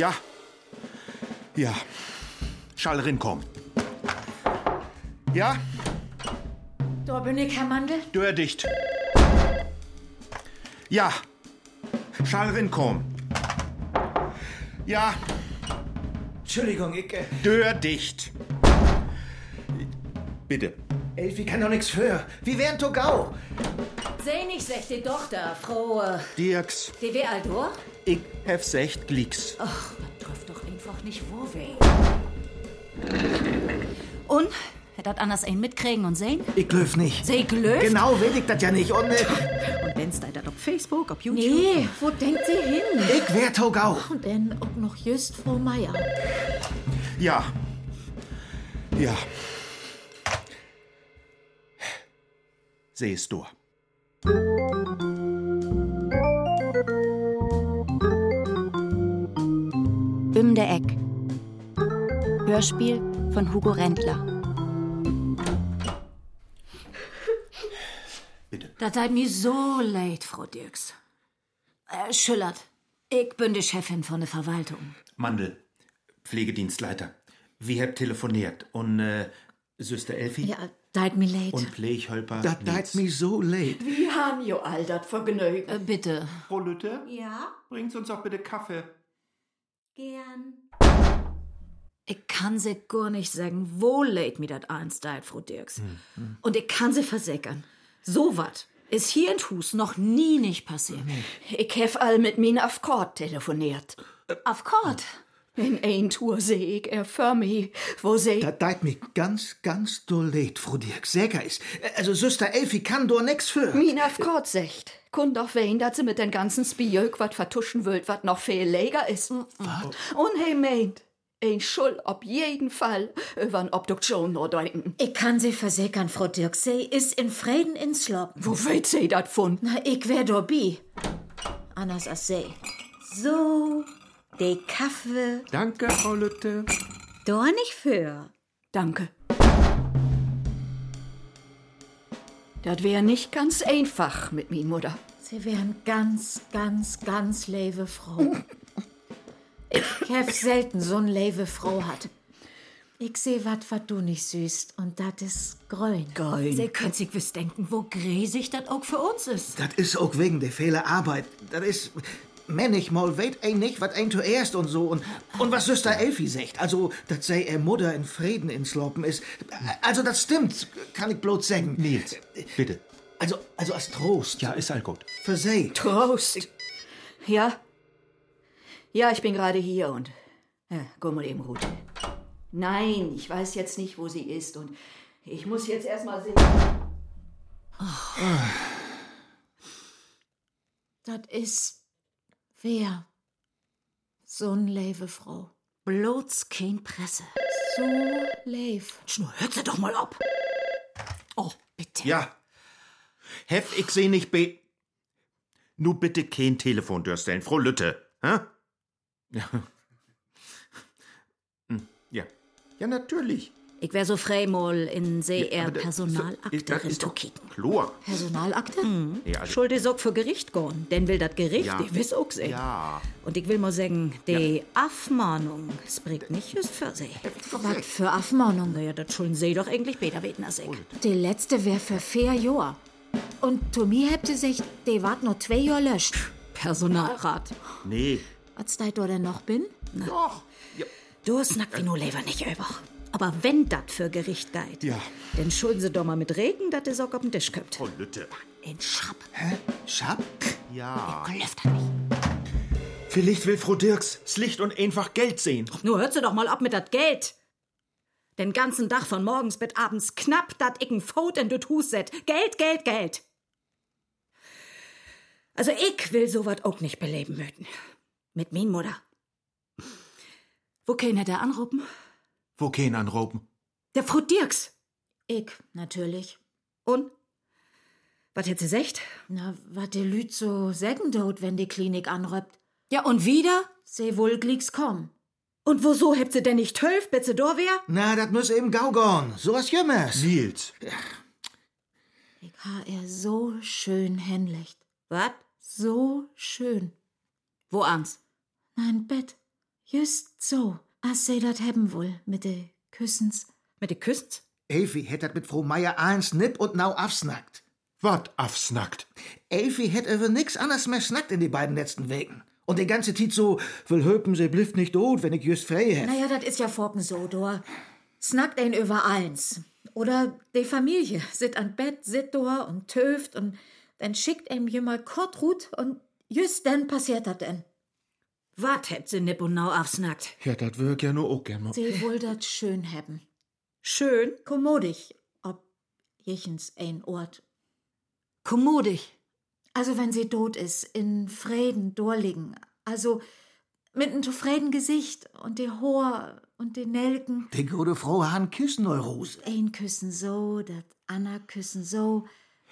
Ja. Ja. Schall rinkommen. Ja, Da bin ich, Herr Mandel. Dör dicht. Ja. Schall rinkommen. Ja, Entschuldigung, ich. Äh, Dör dicht. Bitte. Elfi kann doch nichts für. Wie wären Togau? Seh nicht, sech die Tochter, Frau. Äh, Dirks, die wär all durch? Hef secht Glicks. Ach, das trifft doch einfach nicht wo weh. Und? Hätt dat anders ein mitkriegen und sehen? Ich glöf nicht. Seh Glöf? Genau, will ich das ja nicht. Und äh, Und wenn's da dat auf Facebook, auf YouTube? Nee, wo denkt sie hin? ich wär Togau. Und dann auch noch just Frau Meier. Ja. Ja. Sehst du. Der Eck. Hörspiel von Hugo Rendler. Das seid mir so leid, Frau Dirks. Äh, Schüllert, ich bin die Chefin von der Verwaltung. Mandel, Pflegedienstleiter. Wir habt telefoniert und äh, Süster Elfi Ja, seid mir leid. und Pfleghelper Das deit mi so leid. wir haben jo all das Vergnügen. Äh, bitte. Frau Lütte, Ja, bringt uns auch bitte Kaffee. Gern. Ich kann sie gar nicht sagen, wo leid mir das einsteigt, Frau Dirks. Und ich kann sie versickern. So wat ist hier in Hus noch nie nicht passiert. Ich hef all mit min Afkord telefoniert. Auf Kord. In ein Tour seh ich er für mich, wo sie... Das deit mi ganz, ganz do leid, Frau Dirk. Säger ist. Also, Süster Elfi kann do nix für. Min Afkord secht. Kun doch wein, dat sie mit den ganzen Spijök wat vertuschen wollt, wat noch viel leger is. Und he meint, ein Schuld ob jeden Fall über eine Obduktion nur denken. Ich kann sie versickern, Frau Dirks. Sie ist in Frieden ins Sloppen. Wo weht sie dat von? Na, ich wär dabei. Anders als sie. So, de Kaffee. Danke, Frau Lütte. Nicht für. Danke. Dat wär nicht ganz einfach mit min Mutter. Sie wären ganz, ganz, ganz leve Frau. Ich hab selten so eine leve Frau hat. Ich seh wat, wat du nicht süßt, und dat is grün. Grün. Sie könnt sich wiss denken, wo gräsig dat auch für uns ist. Das ist auch wegen der Fehler Arbeit. Das ist. Manchmal weet ein nicht, was ein zuerst und so. Und, und was Süster Elfi sagt. Also, dass sei er Mutter in Frieden ins Lopen ist. Also, das stimmt, kann ich bloß sagen. Nils, bitte. Also, also als Trost. Ja, ist all gut. Für sie. Trost. Ja? Ja, ich bin gerade hier und. Ja, guck mal eben, Ruth. Nein, ich weiß jetzt nicht, wo sie ist und ich muss jetzt erstmal sehen. Dat is wer? So n leve Frau. Bloß kein Presse. So lev. Schnur, hört sie doch mal ab. Oh, bitte. Ja. Hef, ich seh nicht be. Nu bitte kein Telefon durchstellen, Frau Lütte. Hä? Ja. Hm, Ja. Ja, natürlich. Ich wär so frei mal in sehr Ja, Personalakte ist zu kicken. Chlor. Personalakte? Ja, also, Schuld ist auch für Gericht gehen. Denn will das Gericht, Ja. ich wiss auch sehen. ja. Und ich will mal sagen, die Abmahnung, es bringt nicht just für sie. Was für Abmahnung? Naja, das schulden sie doch eigentlich besser weten als ich. Die letzte wär für vier Jahre. Und zu mir habt ihr sich, die wart noch zwei Jahre löscht. Personalrat. Nee. Was da denn noch bin? Na, Doch. Ja. du snackt wie nur Leber nicht über. Aber wenn dat für Gericht geht, Ja. dann schulden sie doch mal mit Regen, dass die Sock auf den Tisch kommt. Frau Lütte. In Schab. Hä? Schab? Ja. Läuft er nicht. Vielleicht will Frau Dirks das Licht und einfach Geld sehen. Nur hört sie doch mal ab mit dat Geld. Den ganzen Tag von morgens bis abends knapp dat icken Faut in det Hus set. Geld, Geld, Geld. Also ich will sowas auch nicht beleben möchten. Mit min Mutter. Wo kann er da anrufen? Wo kein anrufen? Der Frau Dirks. Ich, natürlich. Und? Was hätt sie secht? Na, wat die Lüt so sägen dort, wenn die Klinik anröppt. Ja, und wieder? Sie wohl glicks komm. Und woso hebt sie denn nicht tölf, bis sie da wär? Na, das muss eben gau gorn. So was Jümmers. Nils. Ich ha er so schön hänlicht. Wat? So schön. Wo ans? Nein, Bett. Just so, als sie dat hebben wohl, mit de Küssens. Mit de Küssens? Elfi hätt dat mit Frau Meier eins nipp und nau afsnackt. Wat afsnackt? Elfi hätt über nix anders mehr snackt in die beiden letzten Wegen. Und die ganze Tit so, will höpen, sie blifft nicht tot, wenn ich just frei hätt. Naja, dat is ja vorken so, dor. Snackt ein über eins. Oder die Familie sit an Bett, sit dor und töft und dann schickt ihm jemand Kortrut und just dann passiert dat denn. Wat hätt sie nipp und nau afsnackt? Ja, dat würg ja nur auch gern. Sie wohl dat schön haben. Schön? Kommodig, ob jechens ein Ort. Kommodig. Also wenn sie tot is, in Frieden dorliegen. Also mit einem zufrieden Gesicht und die Haar und die Nelken. Die gute Frau han Küssenneurose. Ein Küssen so, dat Anna küssen so,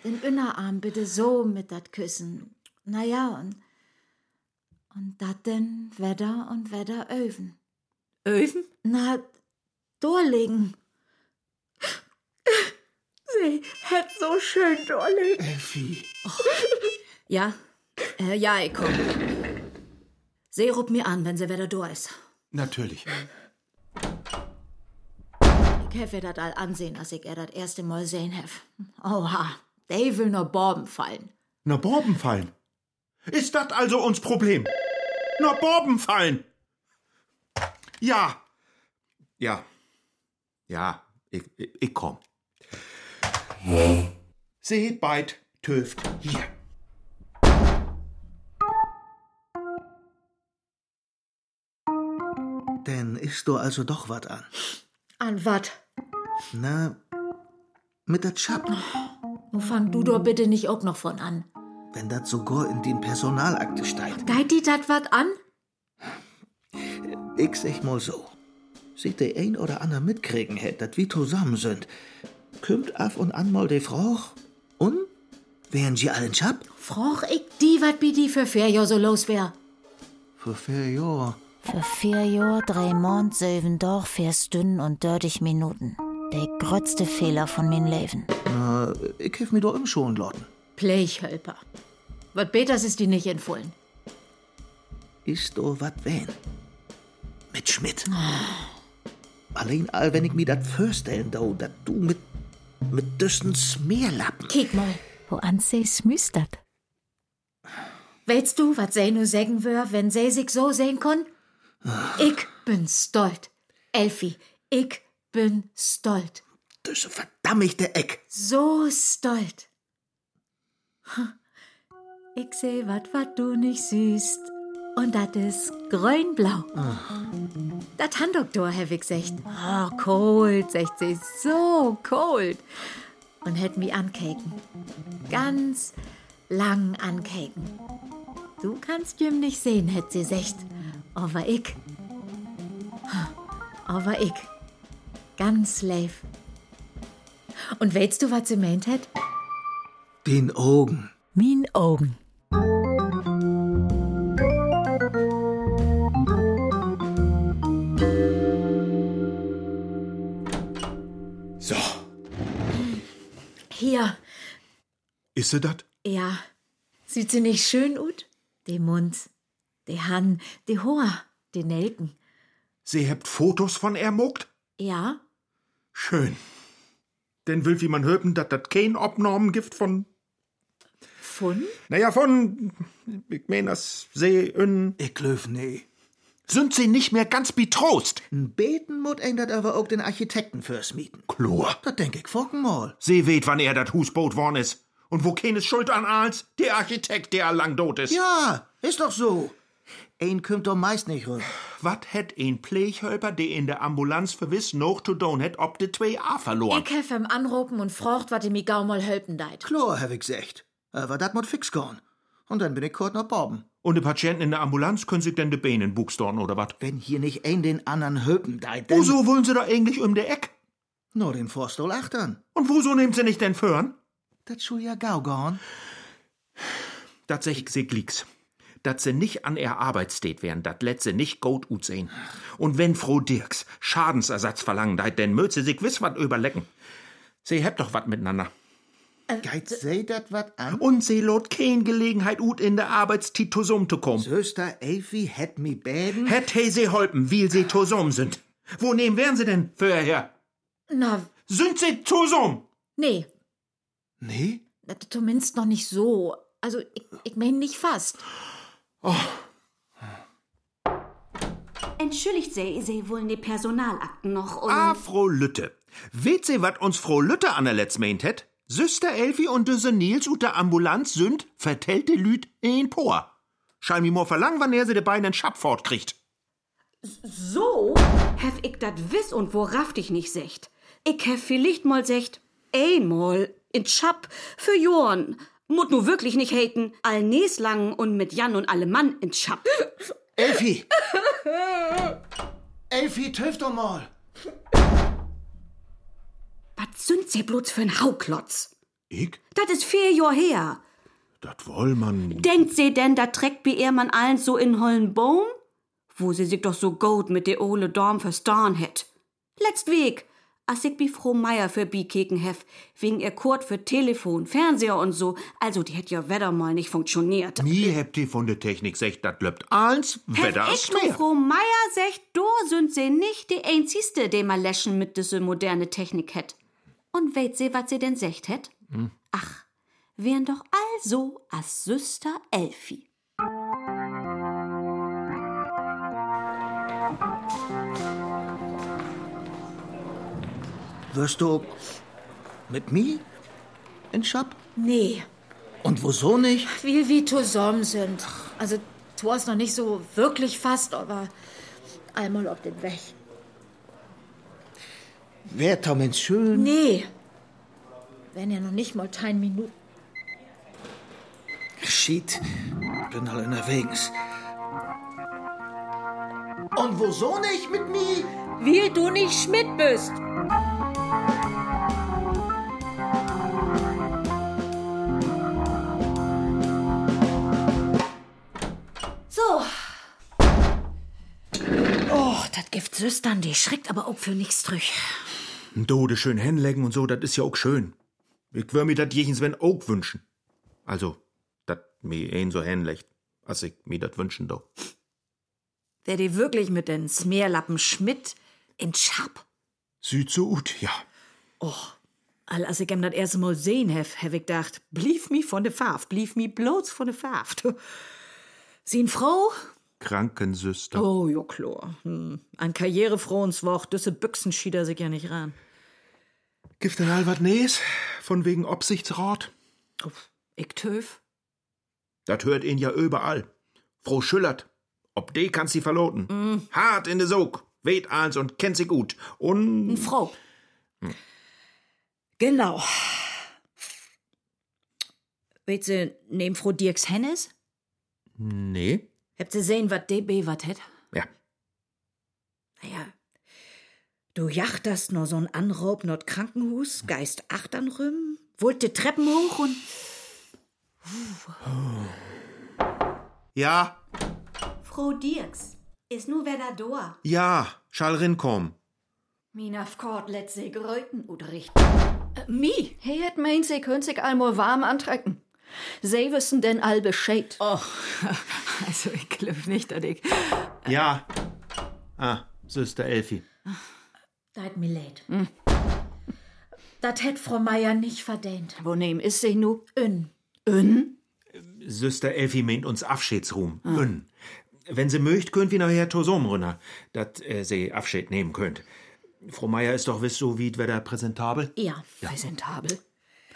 den Innerarm bitte so mit dat Küssen. Naja, und, und dat denn Wetter und Wetter öven. Öfen? Na, dorliegen. Sie hätt so schön dorliegen. Elfi. Ja? Äh, ja, ich komm. Sie ruft mir an, wenn sie wieder da ist. Natürlich. Ich hef ihr dat all ansehen, als ich er dat erste Mal sehen hef. Oha, der will nur Borben fallen. Na Borben fallen. Ist dat also uns Problem? Na Borben fallen. Ja. Ja. Ja, ich, ich, ich komm. Seht beid, töft hier. Denn ist do also doch wat an. An wat? Na, mit der Chap. Nun fang du doch bitte nicht auch noch von an. Wenn dat sogar in den Personalakte steigt. Geit die dat wat an? Ich sag mal so. Sieht der ein oder andere mitkriegen hätt, dat wir zusammen sind. Kümmt af und an mal de Frau. Und? Wären sie allen Chap? Froch ich die, wat bi die für Ferien so los wär. Für vier Jahre. Für vier Jahr, drei Monat, sieben Doch, vier Stunden und 30 Minuten. Der größte Fehler von mein Leben. Na, ich hef mir doch im schon lotten. Pleichhölper. Wat Peters ist die nicht empfohlen. Ist do wat wen? Mit Schmidt. Allein all, wenn ich mir dat vorstellen do, dat du mit, mit düssen Smeerlappen. Kick mal. Wo an sie smüstert. Weißt du, wat sie nu sagen wär, wenn sie sich so sehen kon? Ich bin stolz. Elfi, ich bin stolz. Düsse verdammte Eck. So stolz. Ich seh wat, wat du nicht siehst. Und dat is grün-blau. Dat Handdoktor, hab ich gesagt. Oh, cold, sagt sie. So cold. Und hätt mi ankeken. Ganz lang ankeken. Du kannst Jim nicht sehen, hätt sie gesagt. Aber ich. Aber ich. Ganz live. Und weißt du, was sie meint hat? Den Augen. Min Augen. Ist sie dat? Ja. Sieht sie nicht schön ut? De Mund, de Han, de Haar, de Nelken. Sie habt Fotos von er muckt? Ja? Schön. Denn will wie man hören, dat dat kein Obnormen gibt von, Fun? naja, von, ich mein, das See in, Ich glaub nee. sind sie nicht mehr ganz betrost. N Beten mut dat aber auch den Architekten fürs mieten. Chlor. Dat denk ich focken mal. Sie weht, wann er dat Hus baut worden ist. Und wo keines Schuld an als? Der Architekt, der lang tot ist. Ja, ist doch so. Ein kümmt doch meist nicht rück. Wat hätt ein Pleichhölper, der in der Ambulanz verwiss noch zu tun hätt, ob de zwei A verloren? Ich hef ihm anrufen und frocht, wat er mi gau mal helpen deit. Klar, hab ich gesagt. Aber dat mut fix gorn. Und dann bin ich kurz noch Borben. Und die Patienten in der Ambulanz können sich denn de Beinen buchstorn oder wat? Wenn hier nicht ein den anderen höpen deit, dann... Wieso wollen sie da eigentlich um der Eck? Nur den Forstol achtern. Und wieso nehmt sie nicht denn föhren? Dat schul ja gau gorn. Dat sag ich sie glieks. Dat sie nicht an er Arbeitstät wären, dat sie nicht gut ut sehen. Und wenn Frau Dirks Schadensersatz verlangen deit, denn mögt sie sich wiss wat überlecken. Sie hebt doch wat miteinander. Geit sei dat wat an? Und sie lot kein Gelegenheit ut in der Arbeitszeit zusammen zu kommen. Söster Elfi hätt mi bäden? Hätt he sie holpen, wie sie zusammen sind. Wo nehmen wären sie denn vorher? Na, Sind sie zusammen? nee, Nee? zumindest noch nicht so. Also, ich, ich mein nicht fast. Entschuldigt Sie, Sie wollen die Personalakten noch und... Ah, Frau Lütte. Weht sie, wat uns Frau Lütte an der Letz meint het? Süster Elfi und düse Nils ut der Ambulanz sind vertellte Lüt in Poa. Schein mi mo verlangen, wann er sie de Beine in Schab fortkriegt. So? Hef ich dat wiss und worauf dich nicht secht. Ich hef vielleicht mal secht, einmal in Schap für Jorn. Mut nu wirklich nicht haten, all näs lang und mit Jan und alle Mann in Schap. Elfi! Elfi, töf doch mal! Was sind sie bloß für ein Hauklotz? Ich? Dat is vier Jahr her. Dat woll man. Denkt sie denn, da trägt wie er man allen so in hollen Baum? Wo sie sich doch so gut mit de ole Dorm verstaan het. Letzt Weg, ich bi Frau Meier für Bikeken hef, wegen ihr Kurt für Telefon, Fernseher und so, also die hätt ja wedder mal nicht funktioniert. Nie hebt die von der Technik secht, dat löppt eins, Wetter ist mehr. Frau Meier secht, do sind sie nicht die einzigste, die mal läschen mit diese moderne Technik het. Und weht sie, wat sie denn secht het? Ach, wären doch also as Süster Elfi. Wirst du mit mi in Schab? Nee, Und wieso nicht? wie wir zusammen sind. Also, du hast noch nicht so wirklich fast, aber einmal auf den Weg. Wär Tomens schön. Nee, wenn ja noch nicht mal ein Minuten. Shit, bin all unterwegs. Und wieso nicht mit mi? Wie du nicht Schmidt bist. Gift Süstern, die schreckt aber auch für nichts durch. Dode schön hinlegen und so, dat is ja auch schön. Ich wür mir dat jechens wenn auch wünschen. Also, dat mi ein so hinlegt, als ich mir dat wünschen do. Wer die wirklich mit den Smeerlappen Schmidt in Schab? Süd so gut, ja. All als ich ihm das erste Mal sehen hef, hab ich gedacht, blieb mi von de Farf, blieb mi bloß von de Farf. Sie n Krankensüster. Oh, ja klar. Hm. An Karrierefrohens Woch, düsse Büchsen schied er sich ja nicht ran. Gift denn all wat nees? Von wegen Obsichtsrat? Ich töf. Dat hört ihn ja überall. Frau Schüllert, ob de kannst sie verloten. Hart in de Sog, weht eins und kennt sie gut. Und Frau. Genau. Weet sie, neben Frau Dirks Hennes? nee, Habt ihr sehen, wat DB wat het? ja. Naja, du jachterst nur so'n Anraub not Krankenhus, geist achtern rüm, wollt die Treppen hoch und Ja, Frau Dirks, ist nu wer da do? ja, schall rinkommen. Mina Kort let sie gräuten oder richt. äh, mi. He het meint, sie könnt sich einmal warm antrecken. Sie wissen denn all Bescheid. Oh, also ich glaub nicht, dass ich. Ja. Ah, Süster Elfi. Da hat mir leid. Das hätt Frau Meier nicht verdient. Wo nehm is sie nu? Ön. Ön? Süster Elfi meint uns Abschiedsruhm. Ün. Wenn sie möcht, könnt wir nachher Tosom runter, dat äh, sie Abschied nehmen könnt. Frau Meier ist doch wiss so wie wer präsentabel. Ja. Präsentabel?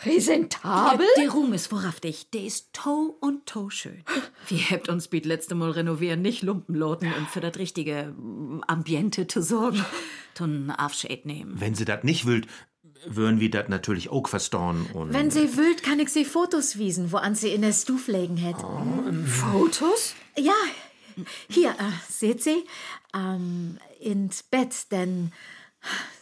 Präsentabel? Der Ruhm ist wahrhaftig. Der ist to und to schön. Wir habt uns biet letzte Mal renovieren, nicht Lumpenloten und für das richtige mm, Ambiente zu sorgen. Tun Abschied nehmen. Wenn sie dat nicht wüllt, würden wir dat natürlich auch verstorn und. Wenn sie wült, kann ich sie Fotos wiesen, wo an sie in der Stuf legen hätt. Fotos? Ja, hier, äh, seht sie? Ähm, ins Bett, denn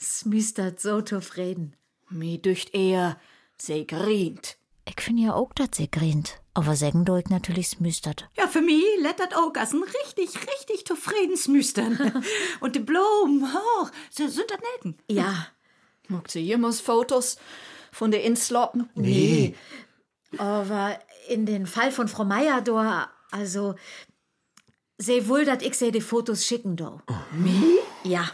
es müstert so zufrieden. Mi dücht eher, sie grient. Ich finde ja auch, dass sie grint. Aber sagen doll natürlich smüstert. Ja, für mich lettert auch als ein richtig, richtig zufriedensmüstern. Und die Blumen, oh, sie sind das Netten. Ja, Mogt sie jemals Fotos? von der Insloppen? Nee. Aber in den Fall von Frau Meier, da, also, sie wohl, dass ich sie die Fotos schicken, do. Mich? Ja.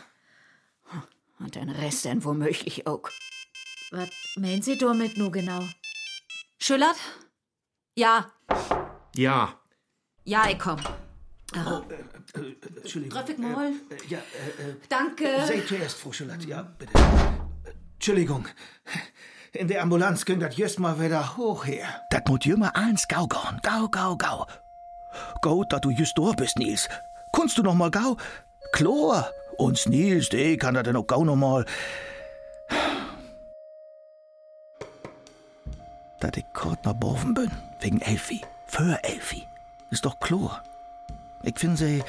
Und den Rest dann womöglich auch. Was meinen Sie damit nur genau? Schüllert? Ja, Ja. ja, ich komm. Entschuldigung. Treffe ich mal. Ja, äh, äh, Danke. Seid zuerst, Frau Schillert, ja, bitte. Äh, Entschuldigung. In der Ambulanz ging das just mal wieder hoch her. Das muss jümmer eins gau gauen. Gau, gau, gau. Gut, dass du just da bist, Nils. Kunst du noch mal gau? Chlor. Uns Nils, der kann da denn auch gau noch mal. Dass ich kort nach Borven bin, wegen Elfi. Für Elfi. Ist doch klar. Ich finde sie,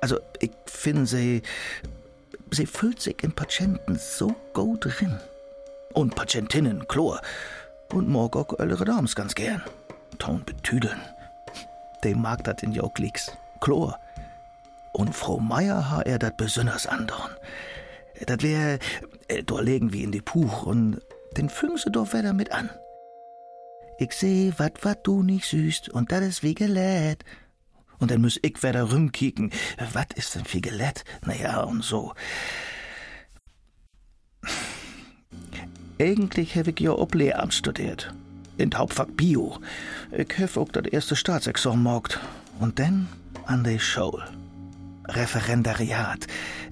also ich finde sie, sie fühlt sich in Patienten so gut drin. Und Patientinnen, klar. Und mag auch eure Dames ganz gern. Ton betüdeln. Die mag dat in Joklicks. Klar. Und Frau Meier ha er dat besonders andern. Dat wär, äh, da legen wir in die Puch und den füngen sie doch wieder mit an. Ich seh, wat wat du nicht süßt, und dat is wie gelät. Und dann muss ich wieder rumkicken. Wat ist denn wie gelät? Naja, und so. Eigentlich habe ich ja ob Lehramt studiert. In d Hauptfach Bio. Ich habe auch das erste Staatsexamen gemacht. Und dann an die Schule. Referendariat.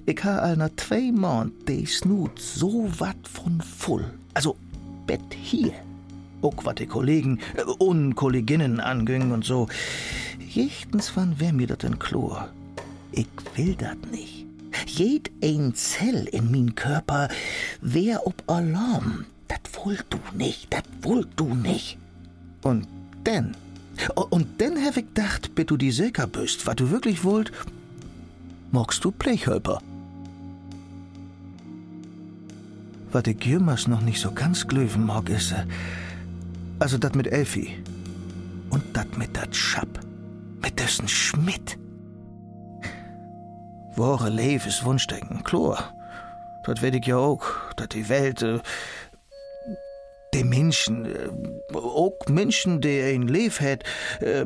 Ich habe all nach zwei Monaten die Snut so wat von voll. Also, Bett hier. Die Kollegen äh, und Kolleginnen anging und so. Jechtens wann wär mir das denn klar. Ich will dat nicht. Jed ein Zell in min Körper wär ob Alarm. Dat wollt du nicht, dat wollt du nicht. Und denn, und denn hab ich gedacht, bis du die sicher bist, was du wirklich wollt, magst du Blechhölper. Was ich jümmers noch nicht so ganz glöwen mag, ist, äh, also dat mit Elfi. Und dat mit dat Schapp. Mit dessen Schmidt. Wahre Lebenswunschdenken, klar. Das weet ich ja auch, dass die Welt, äh, die Menschen, äh, auch Menschen, die ein Leben hat, äh,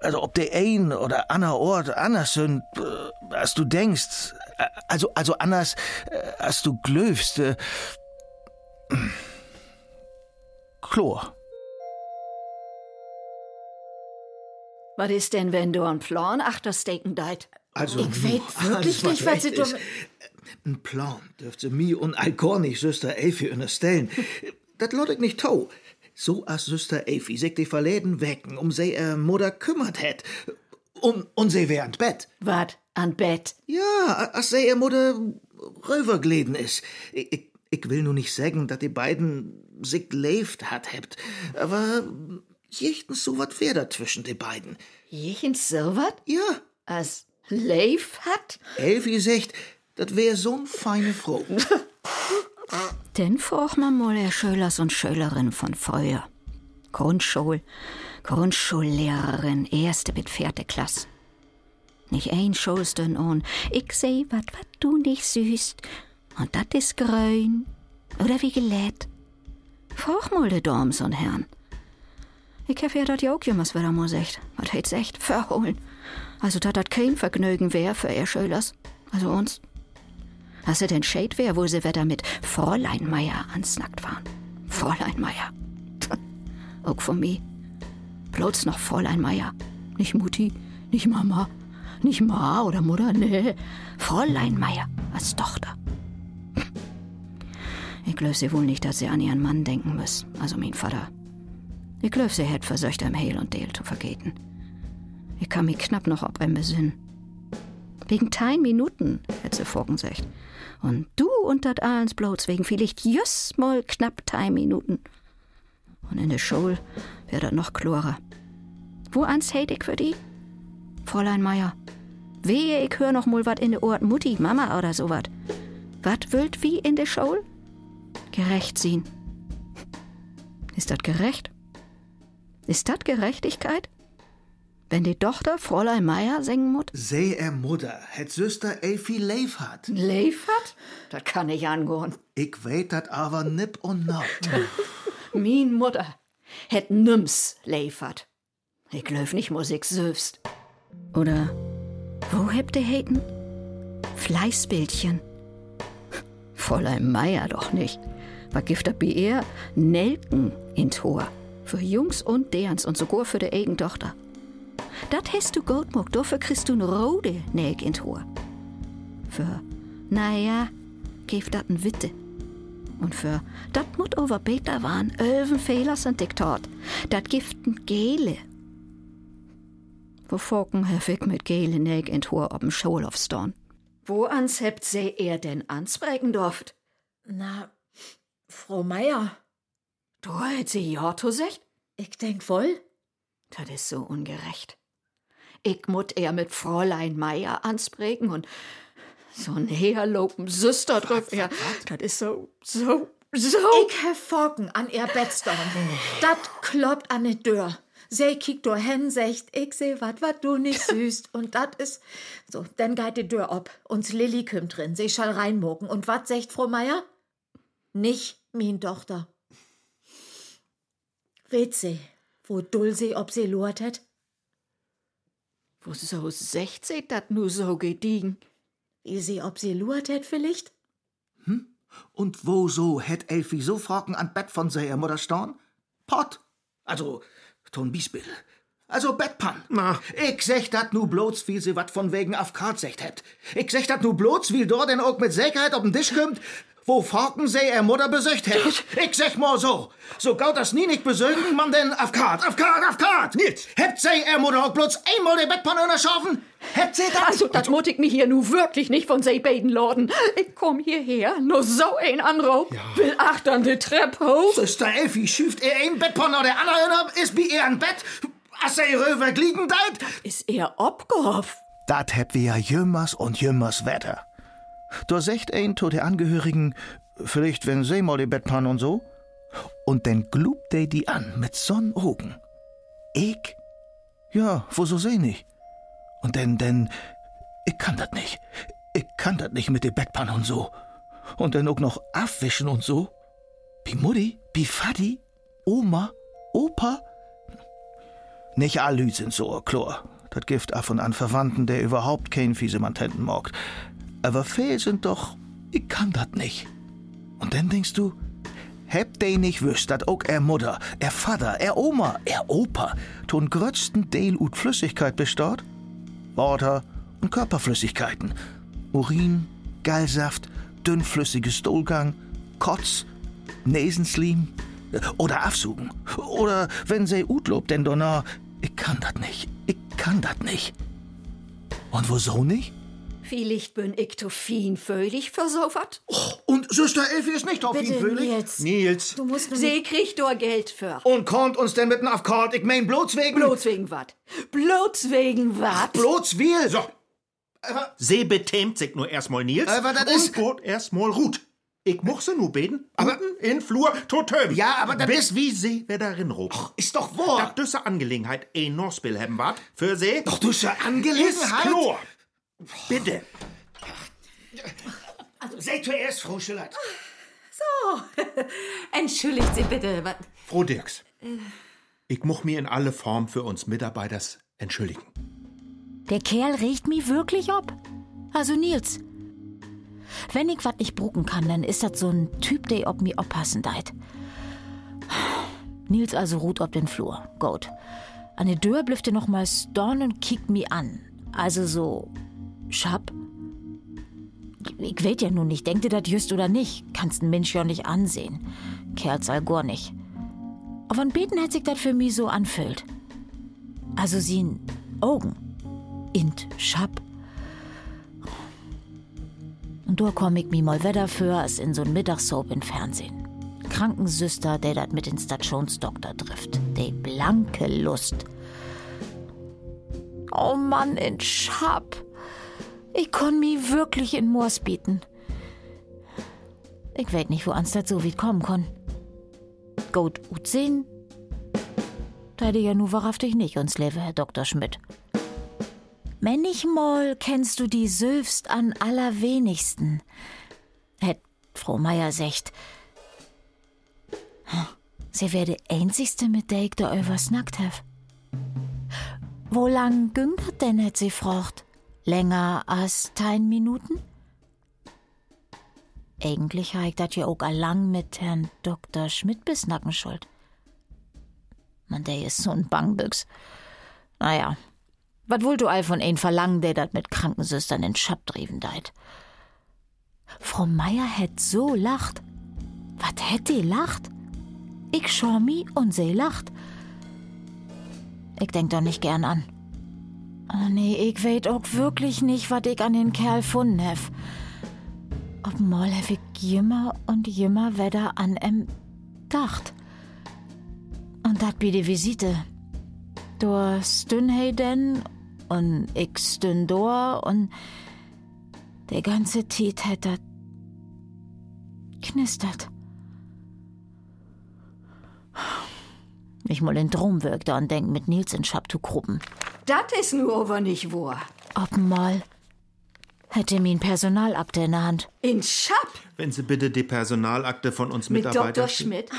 also ob der ein oder ander Ort anders sind, äh, als du denkst, äh, also, also anders, äh, als du glöfst, äh, Chlor. Was ist denn, wenn du einen Plan achterstecken deit? Also, Ich weiß wirklich nicht, was sie ist. tun- Ein Plan dürfte mir und nicht Süster Elfi unterstellen. das ich nicht tau. So als Süster Elfi sich die Verläden wecken, um sie äh, Mutter kümmert hätt. Und, und sie wär an Bett. Was? An Bett? Ja, als sie ihr Mutter rübergleden ist. Ich, ich, will nur nicht sagen, dass die beiden sich lebt hat hebt. Aber jichtens so wat wär da zwischen die beiden. Jeden so wat? Ja, Als Leif hat? Elfi sagt, das wär so'n feine Frau. Denn frag man mal der Schülers und Schülerin von Feuer. Grundschul, Grundschullehrerin, erste mit vierte Klasse. Nicht ein Schulstern und ich seh, wat wat du nicht süßt. Und dat is grün. Oder wie gelät. Frag mal de Dorms und Herren. Ich hab ja dat ja auch jemals wieder mal sagt. Was hätt's echt verholen. Also dat dat kein Vergnügen wär für ihr Schülers. Also uns. Hast du denn Shade wär, wo sie wieder mit Fräulein Meier ansnackt waren? Fräulein Meier. Auch von mir. Bloß noch Fräulein Meier. Nicht Mutti, nicht Mama, nicht Ma oder Mutter, nee. Fräulein Meier als Tochter. Ich glaub sie wohl nicht, dass sie an ihren Mann denken muss, also mein Vater. Ich glaub, sie hätt versöcht am Hehl und Deel zu vergeten. Ich kann mich knapp noch ob ein besinnen. Wegen tein Minuten, hätt sie vorgesagt. Und du und dat allens bloß wegen vielleicht just mal knapp tein Minuten. Und in der Schule wär dat noch klarer. Wo ans hätt ich für die? Fräulein Meier. Wehe, ich hör noch mal wat in de Ohren Mutti, Mama oder so wat. Wüllt wie in der Schule? Gerecht sehen. Ist dat gerecht? Ist dat Gerechtigkeit? Wenn die Tochter Fräulein Meier singen muss? Seh er Mutter, het Süster Elfi Leif hat. Leif hat? Das kann ich angehen. Ich weet dat aber nipp und nacht. Min Mutter het nims Leif hat. Ich glaub nicht Musik selbst. Oder wo habt ihr heten? Fleißbildchen. Fräulein Meier doch nicht. Da bei ihr? Nelken in Tor. Für Jungs und derns und sogar für die Eigentochter. Dat hast du gut gemacht, dafür kriegst du ne rode Nelk in Tor. Für, naja, geef dat n Witte. Und für, dat mut over Peter waren, öven Fehler sind Diktat. Dat gibt n Gele. Wo focken hef ich mit Gele Nelk in Tor ob'n Schulhofstorn? Wo ans hebt se er denn ansprechen durft? Na, Frau Meier, Du hätt sie ja secht? ich denk wohl. Das ist so ungerecht. Ich mut er mit Fräulein Meier ansprechen und so ein herlopen Süster drauf. Ja, das ist so, so, so. Ich hef Focken an ihr Bettstorn. Dat kloppt an die Tür. Sie kickt do hen, secht, ich seh wat, wat du nicht süßt. Und dat is, so, dann geht die Tür ob. Uns Lilli kümmt drin, sie schall reinmoken. Und wat secht Frau Meier? Nicht min Tochter. Weet sie, wo dull sie, ob sie lort het? Wo so sechzehn dat nu so gediegen? Wie sie, ob sie lort het vielleicht? Und wo so het Elfi so Fragen an Bett von seiner Mutter storn? Pott. Also, ton Biesbill. Also Bettpan. Na. Ich sech dat nu bloß, wie sie wat von wegen auf Kart secht hebt. Ich sech dat nu bloß, wie dort denn auch mit Sicherheit auf den Tisch kommt, wo Falken se er Mutter besöcht hebt. Ich sech mal so. So gaut das nie nicht besögen, man denn auf Kart, auf Kart, auf Kart. Nicht. Hebt se er Mutter auch bloß einmal den Bettpan unterschaffen? Hebt sie dat? Also, das mut ich mich hier nu wirklich nicht von se beiden Lorden. Ich komm hierher, nur so ein Anraub, will achtern die Treppe hoch. Sister Elfi schüft er ein Bettpan oder der andere ist wie er ein Bett. As se röver glieden deit. Ist er abgehofft? Dat heb wir ja jümmers und jümmers Wetter. Da secht ein to der Angehörigen, vielleicht wenn sie mal die Bettpan und so, und dann glubt de die an mit sonn Augen. Ich? Ja, wo so seh nicht. Und denn, denn, ich kann dat nicht. Ich kann dat nicht mit de Bettpan und so. Und dann auch noch abwischen und so. Bi Mutti, bi Vati, Oma, Opa. Nicht all sind so, klar. Dat Gift af und an Verwandten, der überhaupt kein Fiesemantenten mogt. Aber fehl sind doch, ich kann dat nicht. Und dann denkst du, hebt de nicht wüsst, dat ook er Mutter, er Vater, er Oma, er Opa, ton grötzten Deel ut Flüssigkeit bestaut? Water und Körperflüssigkeiten. Urin, Gallsaft, dünnflüssiges Stuhlgang, Kotz, Nesenslim oder Afsugen. Oder wenn se Utlob denn donner, ich kann dat nicht, ich kann dat nicht. Und wieso nicht? Vielleicht bin ich zu feinfühlig für so wat. Und Sister Elfi ist nicht auf ihn Bitte, fühlig. Nils. Nils. Du musst nur Sie kriegt doch Geld für. Und kommt uns denn mitten auf Kart, ich mein bloß wegen... Bloß wegen wat? Bloß wegen wat? Bloß wir. So. See betämt sich nur erstmal Nils. Aber das und ist- geht erstmal Ruth. Ich muss sie nur beten. Aber in Flur totöm. Ja, aber das Bis wie sie wieder rinrob. Ist doch Das wahr. düsse Angelegenheit ein Norspiel haben wart. Für sie. Doch, du ist ja Ist Angelegenheit. klar. Bitte. Seid zuerst, Frau Schillert. Entschuldigt Sie bitte. Wat, Frau Dirks. Ich muss mir in alle Form für uns Mitarbeiters entschuldigen. Der Kerl riecht mi wirklich ob. Also Nils, wenn ich wat nicht brucken kann, dann ist das so ein Typ, der ob mi oppassen deit. Nils also ruht ob den Flur. Gut. An der Tür blüfft er noch mal storn und kickt mi an. Also so, schab. Ich weet ja nun nicht, denkt ihr das just oder nicht? Kannst ein Mensch ja nicht ansehen. Kerl sei gar nicht. Aber ein Beten hat sich das für mi so anfühlt. Also sie Augen. Int schab. Und da komm ich mi mal wieder für als in so'n Mittagssoap im Fernsehen. Krankensüster, der dat mit den Stationsdoktor trifft. De blanke Lust. Oh Mann, in Schab. Ich konn mi wirklich in Moors bieten. Ich weet nicht, wo ans dat so wie kommen konn. Gut, ut sehen. Hätte ja nur wahrhaftig nicht uns lebe, Herr Dr. Schmidt. Manchmal kennst du die Sülfst an allerwenigsten. Hätt Frau Meier secht. Sie wär de einzigste, mit der ich da übersnackt hab. Wo lang das denn, hätt sie frocht? Länger als tein Minuten? Eigentlich ha ich dat ja auch allang mit Herrn Dr. Schmidt besnacken schuld. Man, der ist so ein Bangbüchs. Naja, wat wollt du all von ein verlangen, der dat mit Krankensüstern in Schab drieben deit? Frau Meier hätt so lacht. Wat hätt die lacht? Ich schau mi und sie lacht. Ich denk doch nicht gern an. Oh nee, ich weet auch wirklich nicht, wat ich an den Kerl funden hef. Ob mal hef ich jimmer und jimmer wedder an em dacht. Und dat bi die Visite. Du stün hey denn und ich stün dor und der ganze Tiet hätt dat knistert. Ich mal in Drum wirkte und denk mit Nils in Schab zu gruppen. Dat is nur aber nicht wahr. Ob mal hätte mir ein Personalakte in der Hand. In Schab Wenn Sie bitte die Personalakte von uns mit Mitarbeitern... Dr. Schmidt.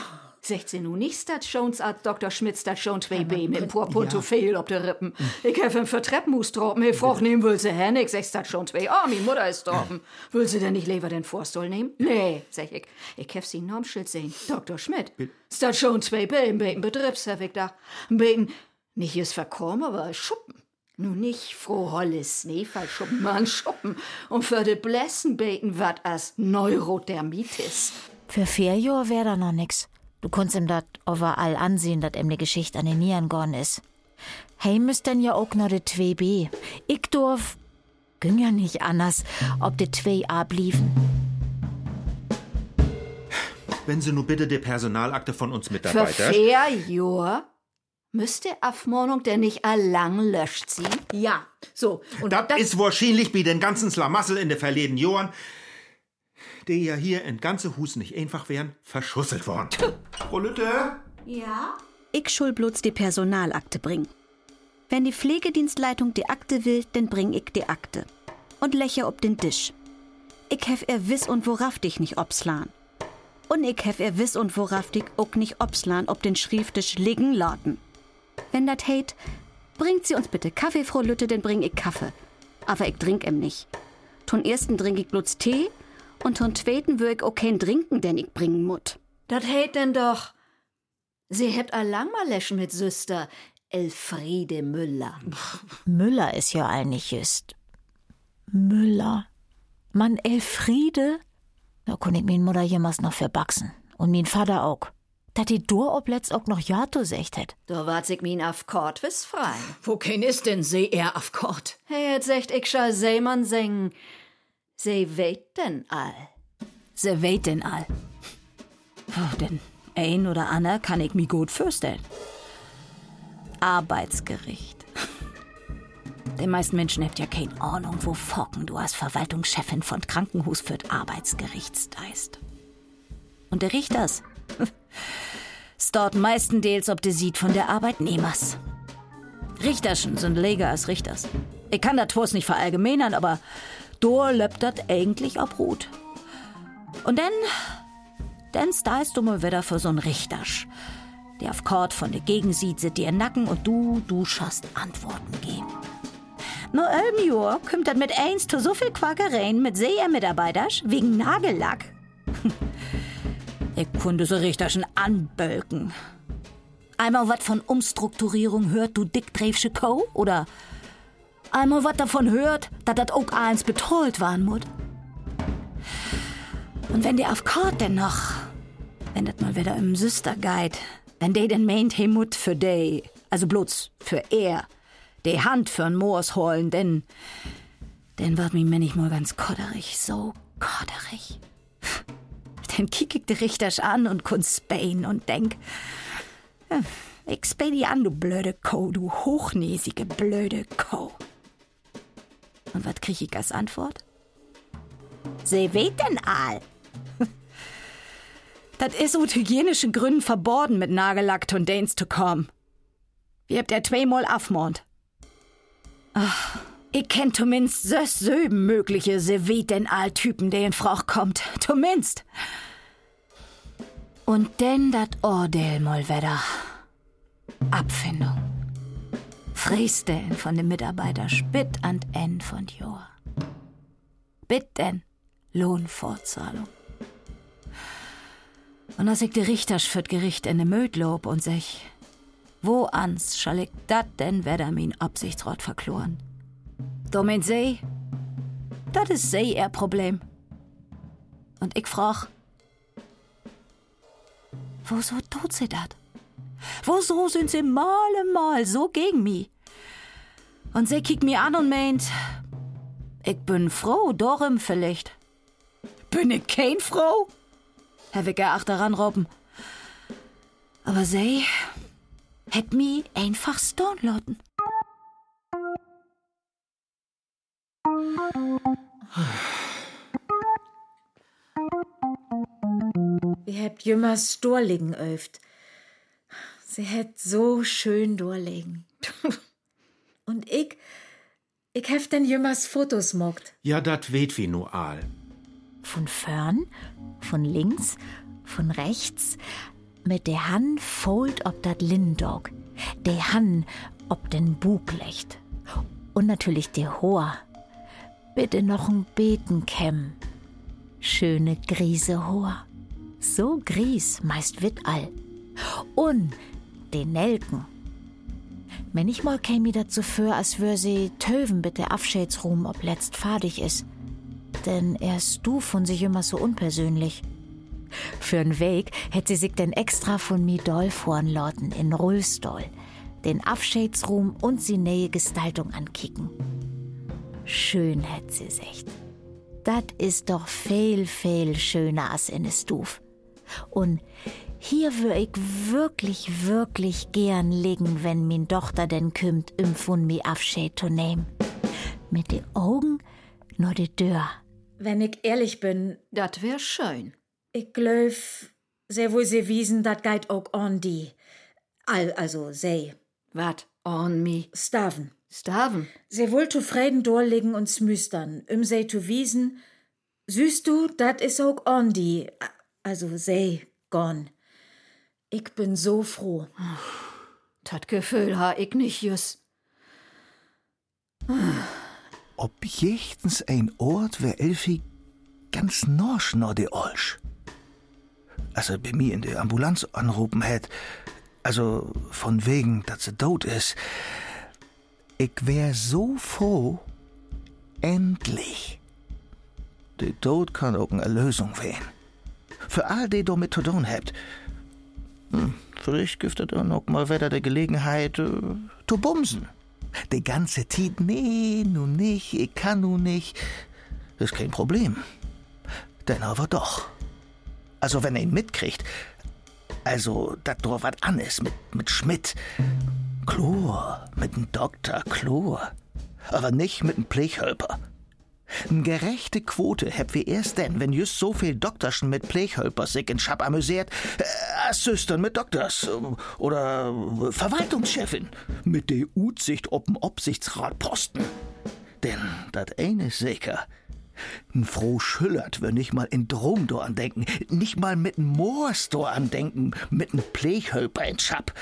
16 nu nicht Stations als Dr. Schmidt Station 2b mit pur Portofehl auf der Rippen. Ich hab ihn für Treppenmus droppen. Ich frag nehmen will sie hin. Ich sag Station 2. Ah, mi Mutter ist droppen. Will sie denn nicht lieber den Vorstuhl nehmen? Nee, sag ich. Ich hab sie Normschild sehen. Dr. Schmidt. Station 2b im beten Betriebsherwig da. Im beten, nicht ist verkommen, aber Schuppen. Nun nicht froh Holles Schneefall schuppen, man Schuppen. Und für de Blessen beten wat as Neurodermitis. Für vier Jahre wär da noch nix. Du konntest ihm dat overall ansehen, dat ihm die Geschichte an den Nieren gorn is. Hey, müsst denn ja auch noch de 2b. Ich dorf. Ging ja nicht anders, ob de 2a bliefen. Wenn Sie nur bitte die Personalakte von uns Für Mitarbeitern... vier Jahre müsste Abmahnung denn nicht allang löscht sie? Ja, so. Und Das ist wahrscheinlich bei den ganzen Slamassel in den verleden Jahren, die ja hier in ganze Hus nicht einfach wären, verschusselt worden. Frau Lütte? Ja? Ich schul bloß die Personalakte bringen. Wenn die Pflegedienstleitung die Akte will, dann bring ich die Akte. Und lächer ob den Tisch. Ich hef er wiss und wohrhaftig nicht obslan. Und ich hef er wiss und wohrhaftig auch nicht obslan ob den Schrifttisch liegen lauten. Wenn dat heit, bringt sie uns bitte Kaffee, Frau Lütte, dann bring ich Kaffee. Aber ich trink em nicht. Ton ersten trink ich bloß Tee und ton zweiten würd ich auch kein trinken, denn ich bringen mut. Das hätt denn doch. Sie hebt allang mal läschen mit Süster Elfriede Müller. Müller ist ja eigentlich just. Müller. Mann, Elfriede? Da kon ich min Mutter jemals noch verbachsen. Und min Vater auch. Dat die Dor ob letzt auch noch ja to secht hätt. Da wart sich min auf Kort wis frei. wo kein ist denn See er auf Kort? Hey, jetzt secht ich schall Seemann singen. Sie weht denn all. Se weht denn all. Oh, denn ein oder ander kann ich mi gut vorstellen. Arbeitsgericht. Die meisten Menschen habt ja keine Ahnung, wo Focken du als Verwaltungschefin von Krankenhus für Arbeitsgericht steist. Und der Richters? Es dort meistenteils ob de sieht von der Arbeitnehmers. Richterschen sind leger als Richters. Ich kann das Tors nicht verallgemeinern, aber dor löppt dat eigentlich ob Rut. Und dann, dann stylst du mal wieder für so'n Richtersch, der auf Kord von der Gegend sieht, sit dir Nacken und du, du schaust Antworten geben. No elm Jahr kommt dat mit eins zu so viel Quakereien mit Seher-Mitarbeiters wegen Nagellack. ich konnte so Richterschen anbölken. Einmal wat von Umstrukturierung hört, du dickdreifsche Co. Oder einmal wat davon hört, dass dat auch eins betreut waren mut. Und wenn der auf Kord denn noch, wenn dat mal wieder im Süster geht, wenn de denn meint, he mut für de, also bloß für er, de Hand für'n Moors holen, denn, denn wird mi manchmal ganz kodderig, so kodderig. Dann kick ich de Richters an und kun Spain und denk, ich späh die an, du blöde Co, du hochnäsige blöde Co. Und wat krieg ich als Antwort? Se weht denn all? Das ist aus hygienischen Gründen verboten, mit Nagellack und Danes zu kommen. Wie habt ihr zweimal afmond? Ach, ich kenn zumindest sös mögliche, se wie den Typen, der in Frauch kommt. Zumindest. Und denn dat Ordel mal wieder. Abfindung. Friestellen von den Mitarbeiter Spitt an End von Joa. Bitten Lohnfortzahlung. Und als ich de Richters fürt Gericht in de Möd lob und sech, wo ans schall ich dat denn wedder min Absichtsrat verkloren? Domin sei, dat is sei ihr Problem. Und ich frag, Wieso tut sie dat? Wieso sind sie male mal so gegen mi? Und sie kickt mir an und meint, ich bin froh, darum vielleicht. Bin ich kein Frau? Herr Wicker ach daran robben. Aber sie hätt mi einfach stone Wie habt jümmers Dorlegen öft. Sie hätt so schön Dorlegen. Und ich, ich heft denn jümmers Fotos mockt. Ja, dat weht wie nur all. Von fern, von links, von rechts, mit der Hand fold ob dat Lindog, der Hand ob den Bug lecht. Und natürlich der Hoher. Bitte noch ein Beten kämm. Schöne Grise Hoher. So gries, meist wit all. Und den Nelken. Wenn ich mal käme dazu für, als wär sie töven bitte Abschiedsruhm, ob letzt fadig is. Denn erst du von sich immer so unpersönlich. Für'n Weg hätt sie sich denn extra von mi doll vornloten in Rülstol, den Abschiedsruhm und sie nähe Gestaltung ankicken. Schön hätt sie secht. Dat is doch viel, viel schöner als in es Stuf. Und hier wür ich wirklich, wirklich gern liegen, wenn min Tochter denn kümmt, um von mi Abschied zu nehmen. Mit de Augen nur de Dörr. Wenn ich ehrlich bin, Dat wär schön. ich glaub, sehr wohl sie wiesen, dat geit auch on die. All, also, sei, Wat? On me. Staven. Staven. Sie wohl zufrieden dorlegen und smüstern, um sei zu wiesen. Süßt du, dat is auch on die. Also, sei, gone. Ich bin so froh. Dat Gefühl ha ich nicht just. Ob jechtens ein Ort, wer Elfi ganz norsch no de Olsch. Also bei mir in der Ambulanz anrufen hätt, also von wegen, dass sie tot ist. Ich wär so froh, endlich. Der Tod kann auch eine Erlösung werden. Für all die do mit zu tun habt. Hm, vielleicht gibt es auch mal wieder die Gelegenheit, äh, zu bumsen. Die ganze Zeit, nee, nun nicht, ich kann nun nicht. Ist kein Problem. Denn aber doch. Also, wenn er ihn mitkriegt, also, dat doch wat an ist mit, mit Schmidt. Chlor, mit dem Doktor Chlor. Aber nicht mit dem Blechhölper. Gerechte Quote heb wir erst denn, wenn just so viel Doktorschen mit Blechhölper sich in Schab amüsiert, äh, als mit Doktors äh, oder äh, Verwaltungschefin mit der Utsicht ob'n Obsichtsratposten. Denn dat ist sicher. N froh schüllert, wenn nicht mal in Dromdor andenken, nicht mal mit n Moorstor andenken, mit n Blechhölper in Schab.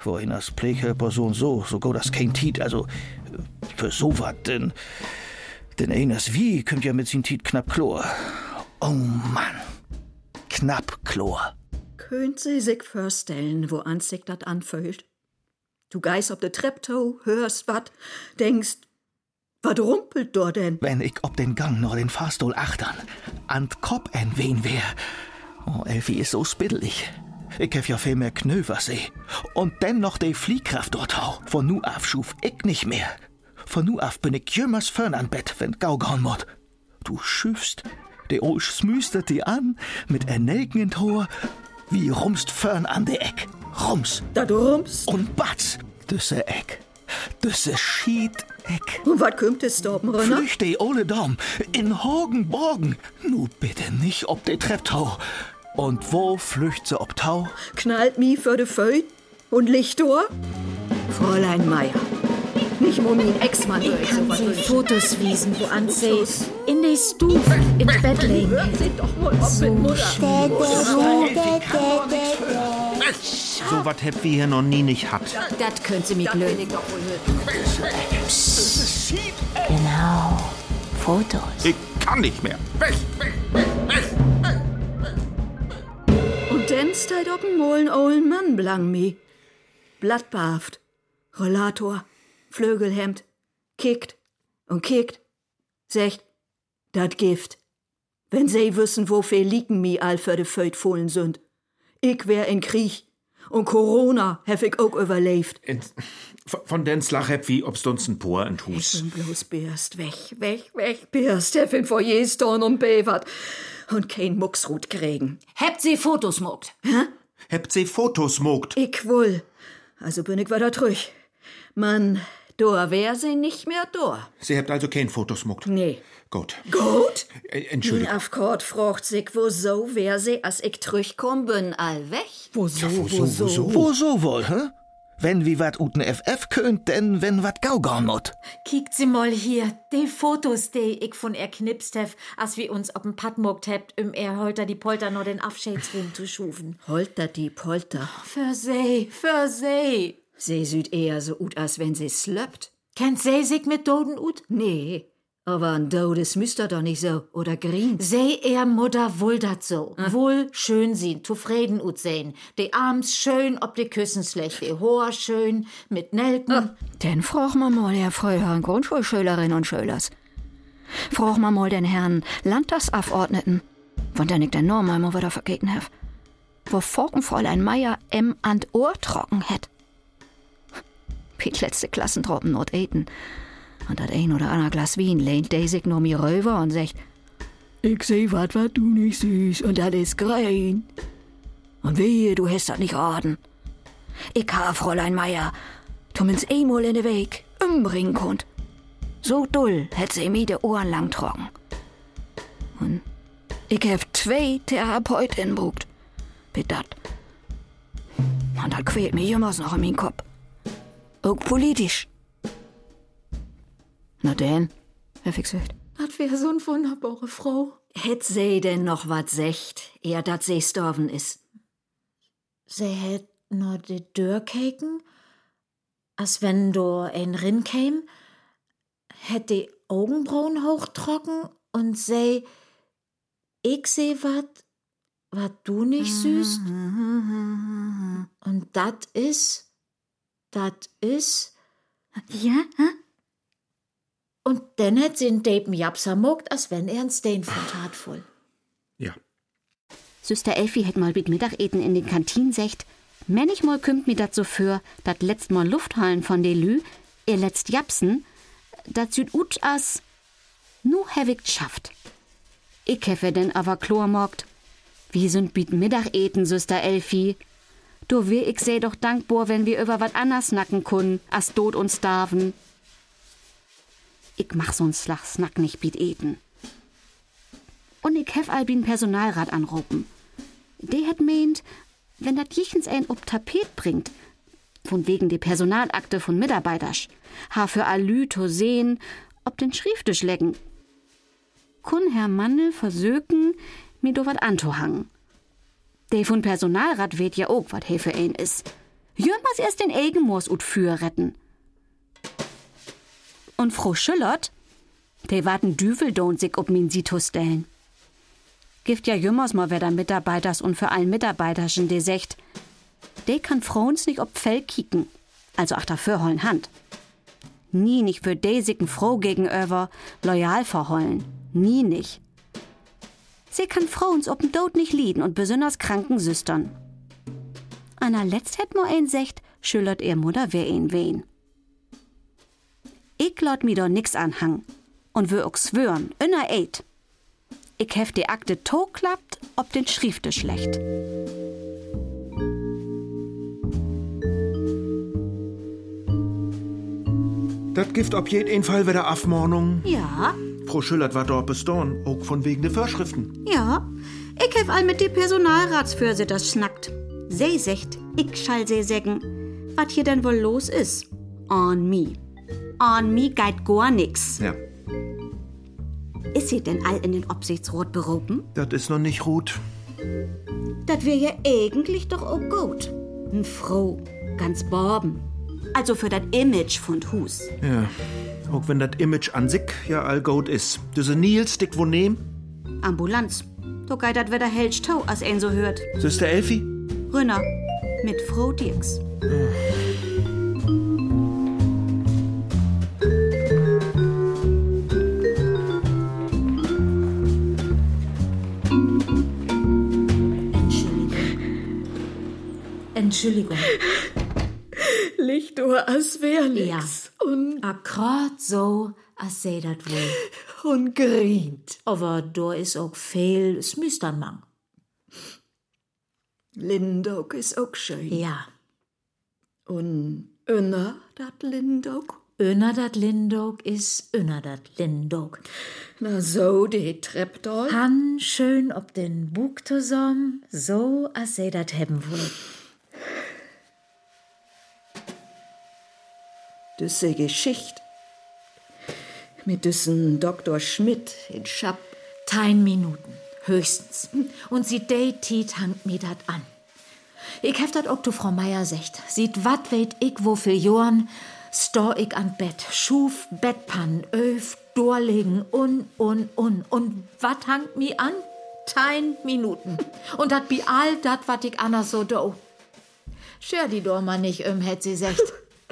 Wohin das Blechhölper so und so, so go das kein Tiet, also für so wat, denn, denn eines wie kümmt ja mit sin Tiet knapp Chlor. Oh Mann, knapp Chlor. Könnt sie sich vorstellen, wo an sich dat anfühlt? Du geist ob de Trepptau, hörst wat, denkst, wat rumpelt dort denn? Wenn ich ob den Gang noch den Fahrstuhl achtern, an Kopf en wen wär. Oh, Elfi ist so spittelig. Ich hef ja viel mehr Knöver seh. Und denn noch de Fliehkraft dort hau. Von nu af schuf ich nicht mehr. Von nu af bin ich jümmers fern an Bett, wenn Gaugaun mod. Du schüfst, de Olsch smüstert die an, mit Ernelken in Tor, wie rumst fern an de Eck. Rums Dat rumst? und batz, düsse Eck. Düsse Schied Eck. Und wat kümmt es dorben, Renner? Flüchte, ole Dom, in Horgen Borgen. Nu bitte nicht ob de Trepptau. Und wo flücht se ob Tau? Knallt mi für de Föt und Lichtor? Fräulein Meier. Nicht mein Ex-Mann würde ich Kann sowas sie wünschen. Fotos wiesen, wo an sie in der Stufe in Bett mit Mutter. So was hätt wir hier noch nie nicht hat. Das können sie mir glöden. Genau. Fotos. Ich kann nicht mehr. Weg, weg. Und dann steht dem Molen ollen Mann blang mi. Blattbarft, Rollator, Flögelhemd, kickt und kickt, secht, dat Gift. Wenn sie wissen, wofür liegen mi all für de Föt fohlen sind. Ich wär in Krieg. Und Corona hef ich auch überlebt. Von den Slach heb wie ob's uns ein Por in Hus. Und bloß Birst, weg, weg, weg, Birst, hef in Foyer storn und bevert. Und kein Mucksrut kriegen. Habt sie Fotos mogt? Hebt sie Fotos mogt. Ich wohl. Also bin ich wieder trüch. Man, da wär sie nicht mehr da. Sie hebt also kein Fotos. Nee. Gut. Gut? Äh, Entschuldigung. Auf Kort fragt sich, wo so wär sie, als ich trüchkomm bin, all weg. Wo so, wo so, wo so? Wo so wohl, hä? Wenn wie wat uten FF könnt, denn wenn wat gaugaun mut. Kiekt sie mal hier, die Fotos, die ich von er knipst hef, als wir uns ob'n Pad mogt hebt, um er heute die Polter noch den Abschiedsring zu schufen. Holter die Polter. Für sie, für sie. Sie sieht eher so ut, als wenn sie slöppt. Kennt sie sich mit Doden ut? Nee, aber ein Dodes müsste doch nicht so. Oder green. Seh er Mutter wohl dat so. Wohl schön sehen, zufrieden ut sehen. Die Arms schön, ob die Küssen schlecht, die Hoher schön, mit Nelken. Denn frag ma mal, Herr Freiherrn Grundschulschülerinnen und Schülers. Frag ma mal den Herrn Landtagsabordneten, von den ich den Namen einmal wieder vergeten hab. Wo Forken Fräulein Meier em an Ohr trocken hätt. Piet letzte Klassentroppen not eten. Und dat ein oder ander Glas Wien lehnt sich nur mir rüber und sagt, ich seh wat, wat du nicht süß, und dat is grein. Und wehe, du hast dat nicht raten. Ich ha, Fräulein Meier, tummens einmal in de Weg, umbringen konnt. So dull hätt sie mir de Ohren lang trocken. Und ich hab zwei Therapeutinnen brugt. Bitte dat. Und dat quält mir jümmers noch in min Kopf. Auch politisch. Na denn, ich gesagt. Das wär so eine wunderbare Frau. Hätt sie denn noch wat secht, eher dat sie storven is? Sie hätt nur die Tür keken, als wenn du ein Rin käm, hätt die Augenbrauen hochtrocken und sei, ich seh wat, wat du nicht süß. Und dat is, dat is, Ja? Hä? und dann hätt sie in Depen Japsa mogt, als wenn er ein Steinfurt hat voll. Ja. Süster Elfi hätt mal mit Mittageten in den Kantinen secht, manchmal kümmt mir dat so für, dat letzt mal Lufthallen von de Lü, ihr letzt Japsen, dat süd ut as, nu hev ich schafft. Ich heffe denn aber Chlor mogt. Wie sind biet Mittageten, Süster Elfi? Du wär ich seh doch dankbar, wenn wir über wat anders snacken können, as dod und starven. Ich mach so'n Slach snack nicht biet eten. Und ich hef Albin Personalrat anrufen. De het meint, wenn dat jichens ein ob Tapet bringt, von wegen de Personalakte von Mitarbeiters, ha für Alü to sehen, ob den Schrifttisch lecken. Kun Herr Mandel versöken, mir do wat antohangen. De von Personalrat weht ja auch, wat he für ein is. Jürmers erst den Egenmoos ut für retten. Und Frau Schüllert, de warten Düvel don't sich ob min Situs stellen. Gift ja jümmers mal wer da Mitarbeiters und für allen Mitarbeiterschen de secht, de kann Frauens nicht ob Fell kicken, also ach dafür hollen Hand. Nie nicht für de sicken Frau gegenüber loyal verhollen, nie nicht. Sie kann Frauens ob'n Tod nicht lieden und besonders kranken Süstern. Einer letzt hätt mo ein secht, schüllert ihr Mutter wer ihn wen. Ich laut mi doch nix anhang und wür auch swören, inner eid. Ich hef die Akte to klappt, ob den Schriefte schlecht. Dat Gift ob jeden Fall wieder Afmornung. Ja, Frau Schüllert war dort bestorn, auch von wegen der Vorschriften. ja. Ich hef all mit de Personalratsfürsitters schnackt. Sie secht, ich schall sie sägen. was hier denn wohl los ist. On me. On me geht gar nix. Ja, Ist sie denn all in den Obsichtsrat berufen? das ist noch nicht gut. Das wär ja eigentlich doch auch gut. N Frau, ganz borben. Also für das Image von Hus. Ja, auch wenn das Image an sich ja all gut ist. Diese Nils, dick wo nehm? Ambulanz. Da geht das wieder hellst tau, als ein so hört. Süster Elfi? Rünner. Mit Frau Dirks. Entschuldigung. Licht nur als wär Ja. nix. Und, Akkurat so, als sei dat wohl. und grient. Aber da is auch viel Smüsternmang. Lindog ist auch schön. Ja. Und Önner, dat Lindog. Öner dat Lindog is öner dat Lindog. Na so, die Trepp. Han schön ob den Bug zusammen, so als sei dat hebben wohl. Düsse Geschicht. Mit düssen Dr. Schmidt in Schapp. Tein Minuten, höchstens. Und sie day Tiet hangt mir dat an. Ich hef dat auch zu Frau Meier secht. Sieht wat weet ich wo für Johann, sto ich an Bett, schuf Bettpannen, öf, durlegen, un, un, un. Und wat hangt mi an? Tein Minuten. Und dat bi all dat, wat ich anna so do. Schör die Dorma nicht um, hätt sie secht.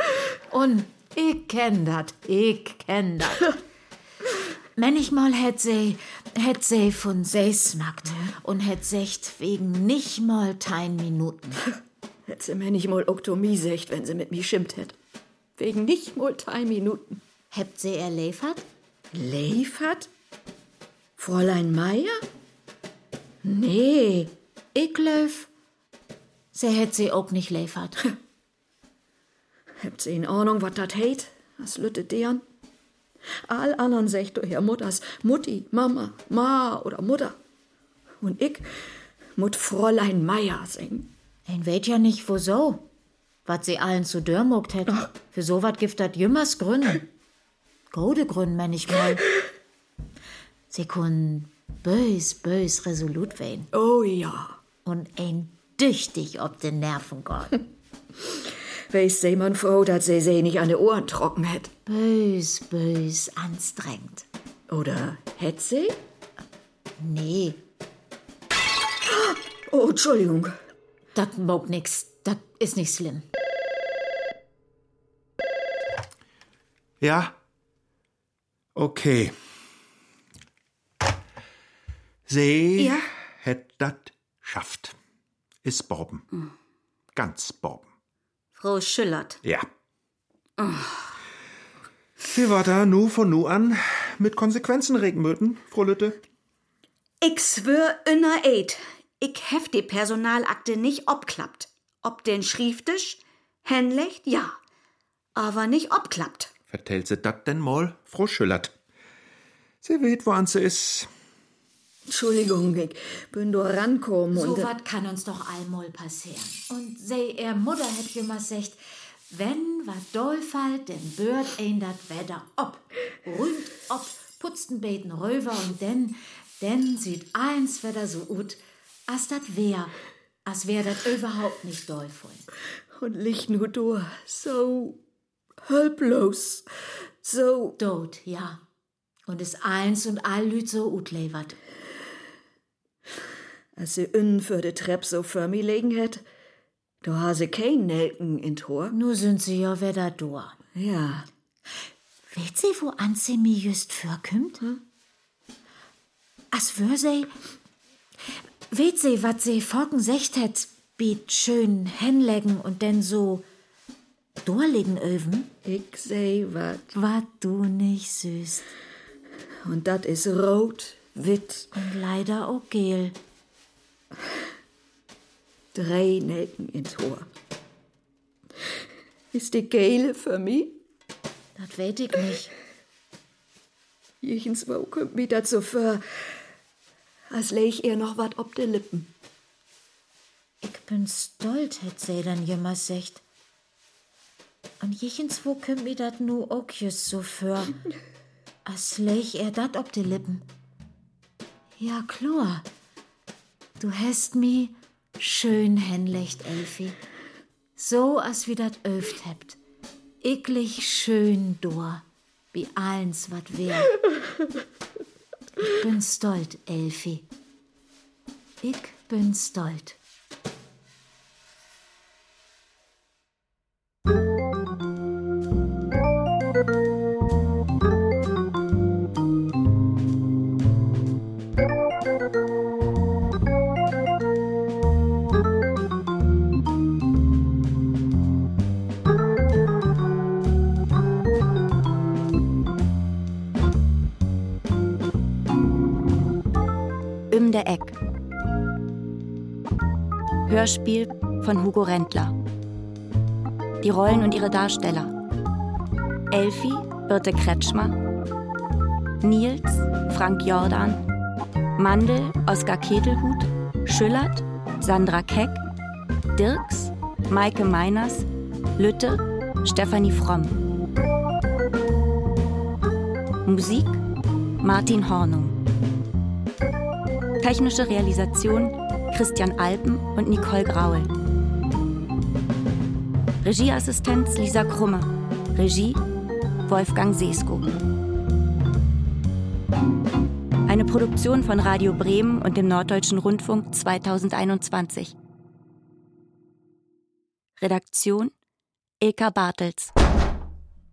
Und ich kenn dat, ich kenn dat. Manchmal hätt sie, hätt sie von se snackt und hätt secht wegen nicht mal tein Minuten. Hätt sie mir nicht mal Oktomie secht, wenn sie mit mir schimpft hätt. Wegen nicht mal drei Minuten. Hebt sie erlefert? Leifert? Fräulein Meier? Nee, Ich löf. Sie hätt sie auch nicht lefert. habt sie in Ahnung, wat dat heit? Was lüttet deren? All anderen secht du Herr Mutters Mutti, Mama, Ma oder Mutter. Und ich mut Fräulein Meier singen. Ein weet ja nicht, wo so. Wat sie allen zu dörmogt hätt. Für so wat gibt dat jümmers Gründe. Gode Gründe, wenn ich mal. Sie kun bös, bös resolut wehen. Oh ja, Und ein düchtig ob den Nerven geht. weiß sie man froh, dat sie sie nicht an de Ohren trocken hätt. Bös, bös, anstrengend. Oder hätt sie? Nee, Oh, Entschuldigung. dat mag nix. Dat ist nicht schlimm. Ja? Okay. Sie Ja? hätt dat schafft. Is Borben. Ganz Borben. Frau Schillert. Ja. Wie war da nu von nu an mit Konsequenzen regen möten, Frau Lütte? Ich schwör inner Eid. Ich hef die Personalakte nicht obklappt. Ob den Schrifttisch, Hänlecht, ja. Aber nicht obklappt. Vertellt sie dat denn mal, Frau Schüllert? Sie weet, woan sie is. Entschuldigung, ich bin da rankommen So und... wat kann uns doch einmal passieren. Und sei er Mutter hätt jemals gesagt, wenn wat doll fällt, denn bört ein dat Wetter ob. Rühmt ob, putzten beten Röver und denn, denn sieht eins Wetter so ut, as dat wär, as wär dat überhaupt nicht doll voll. Und liegt nur du, so hilflos, so... Dot, ja. Und is eins und all Lüt so ut levert. Als sie innen für de Trepp so für mi legen hätt, da ha sie kein Nelken in Tor. Nu sind sie ja wieder da. Ja, Weet sie, wo an sie mi just vorkümmt? As wür sie. Weet sie, wat sie Forken secht het, biet schön hinlegen und denn so durlegen öven? ich seh wat. Wat du nicht süß. Und dat is rot, wit, Und leider auch gel. Drei Nelken in Tor. Ist die Gele für mi? Dat weet ich nicht. Jichens wo kommt mi dat so für, als leg ihr noch wat ob de Lippen. Ich bin stolz, hätt sie dann jemals secht. Und jichenswo kümmt mir dat nu auch just so für. Als leg er dat ob die Lippen. Ja, klar. Du hast mi schön hänlecht, Elfi. So als wie dat öft hebt. Eklig schön dor. Wie allens wat wär. Ich bin stolz, Elfi. Ich bin stolz. Hörspiel von Hugo Rendler. Die Rollen und ihre Darsteller. Elfi, Birte Kretschmer. Nils, Frank Jordan. Mandel, Oskar Ketelhut. Schüllert, Sandra Keck. Dirks, Maike Meiners. Lütte, Stefanie Fromm. Musik, Martin Hornung. Technische Realisation Christian Alpen und Nicole Graul. Regieassistenz Lisa Krumme. Regie Wolfgang Seesko. Eine Produktion von Radio Bremen und dem Norddeutschen Rundfunk 2021. Redaktion Ilka Bartels.